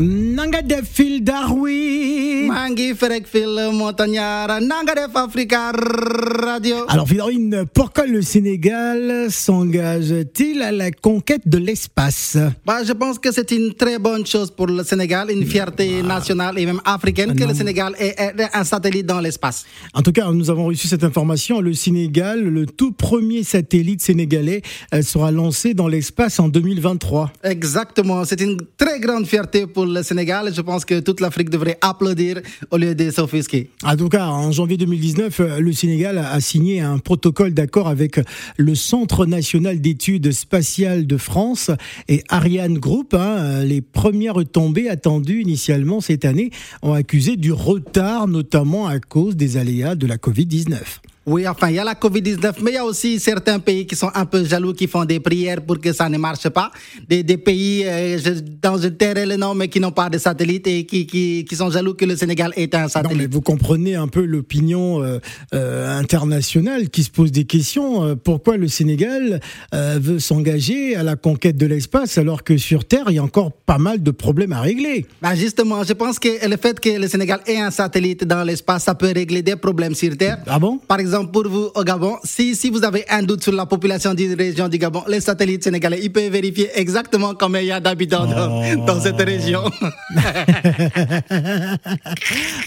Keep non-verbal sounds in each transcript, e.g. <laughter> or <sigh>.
Nanga def Phil Darwin maa ngi ferek Phil Montagnard nanga def Africa Radio. Alors Phil Darwin, pourquoi le Sénégal s'engage-t-il à la conquête de l'espace? Bah, je pense que c'est une très bonne chose pour le Sénégal, une fierté nationale et même africaine que le Sénégal est un satellite dans l'espace. En tout cas, nous avons reçu cette information. Le Sénégal, le tout premier satellite sénégalais, euh, sera lancé dans l'espace en 2023. Exactement, c'est une très grande fierté pour le Sénégal. Je pense que toute l'Afrique devrait applaudir au lieu de s'offusquer. En tout cas, en janvier 2019, euh, le Sénégal a signé un protocole d'accord avec le Centre national d'études spatiales de France et Ariane Group. hein. Les premières retombées attendues initialement cette année ont accusé du retard, notamment à cause des aléas de la Covid-19. Oui, enfin, il y a la Covid-19, mais il y a aussi certains pays qui sont un peu jaloux, qui font des prières pour que ça ne marche pas. Des, des pays euh, je, dont je tairai le nom, mais qui n'ont pas de satellite et qui, qui, qui sont jaloux que le Sénégal ait un Non, mais satellite. vous comprenez un peu l'opinion euh, euh, internationale qui se pose des questions. Euh, pourquoi le Sénégal veut s'engager à la conquête de l'espace alors que sur Terre, il y a encore pas mal de problèmes à régler? Bah justement, je pense que le fait que le Sénégal ait un satellite dans l'espace, ça peut régler des problèmes sur Terre. Ah bon? Par exemple, pour vous au Gabon, si, si vous avez un doute sur la population d'une région du Gabon, les satellites sénégalais, ils peuvent vérifier exactement combien il y a d'habitants dans, Oh. dans cette région. <laughs>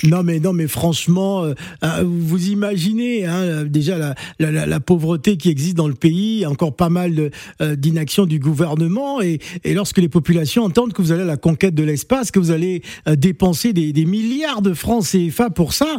Non mais non mais franchement, euh, euh, vous imaginez hein, déjà la, la, la- la pauvreté qui existe dans le pays, encore pas mal euh, d'inaction du gouvernement et, et lorsque les populations entendent que vous allez à la conquête de l'espace, que vous allez euh, dépenser des, des milliards de francs CFA pour ça,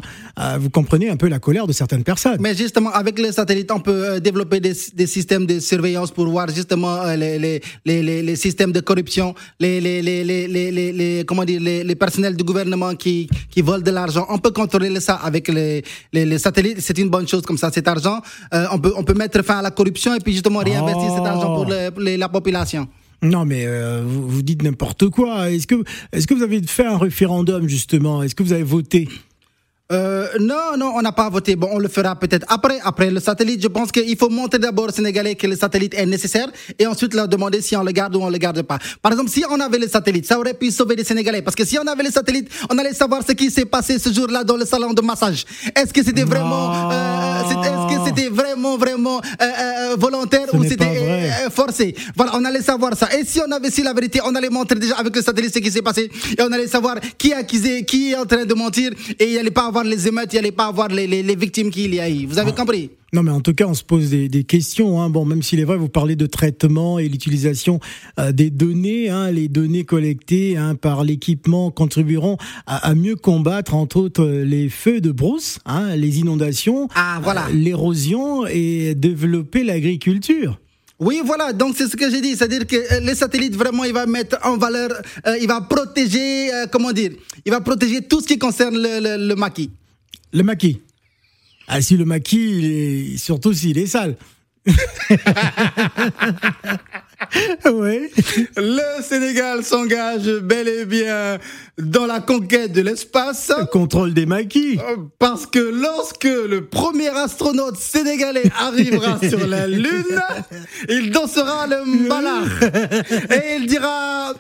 vous comprenez un peu la colère de certaines personnes. Mais justement, avec les satellites, on peut euh, développer des, des systèmes de surveillance pour voir justement euh, les, les, les, les, les systèmes de corruption, les, les, les, comment dire, les, personnels du gouvernement qui, qui volent de l'argent. On peut contrôler ça avec les, les, satellites. C'est une bonne chose comme ça. Cet argent, euh, on, peut, on peut mettre fin à la corruption et puis justement réinvestir Oh. cet argent pour, le- pour la population. Non, mais euh, vous, vous dites n'importe quoi. Est-ce que, est-ce que vous avez fait un référendum justement Est-ce que vous avez voté Euh, non, non, on n'a pas voté. Bon, on le fera peut-être après. Après le satellite, je pense qu'il faut montrer d'abord aux Sénégalais que le satellite est nécessaire et ensuite leur demander si on le garde ou on le garde pas. Par exemple, si on avait le satellite, ça aurait pu sauver les Sénégalais. Parce que si on avait le satellite, on allait savoir ce qui s'est passé ce jour-là dans le salon de massage. Est-ce que c'était vraiment, euh, c'était vraiment, vraiment euh, euh, volontaire Ce ou c'était euh, forcé. Voilà, on allait savoir ça. Et si on avait su la vérité, on allait montrer déjà avec le satellite ce qui s'est passé. Et on allait savoir qui est accusé, qui est en train de mentir. Et il n'y allait pas avoir les émeutes, il n'y allait pas avoir les, les, les victimes qu'il y a eu. Vous avez compris? Non, mais en tout cas, on se pose des, des questions. Hein. Bon, même s'il est vrai, vous parlez de traitement et l'utilisation euh, des données. Hein, les données collectées hein, par l'équipement contribueront à, à mieux combattre, entre autres, les feux de brousse, hein, les inondations, Ah, voilà. euh, l'érosion et développer l'agriculture. Oui, voilà, donc c'est ce que j'ai dit, c'est-à-dire que euh, les satellites, vraiment, il va mettre en valeur, euh, il va protéger, euh, comment dire, il va protéger tout ce qui concerne le, le, le maquis. Le maquis. Ah, si le maquis, il est, surtout s'il est sale. <laughs> ouais. Le Sénégal s'engage bel et bien dans la conquête de l'espace. Le contrôle des maquis. Euh, Parce que lorsque le premier astronaute sénégalais arrivera <laughs> sur la Lune, il dansera le mbala. Et il dira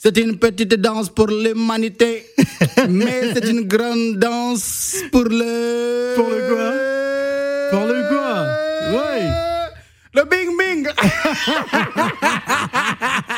C'est une petite danse pour l'humanité, <laughs> mais c'est une grande danse pour le. Pour le quoi? Pour le quoi? Ouais. Le bing bing <laughs>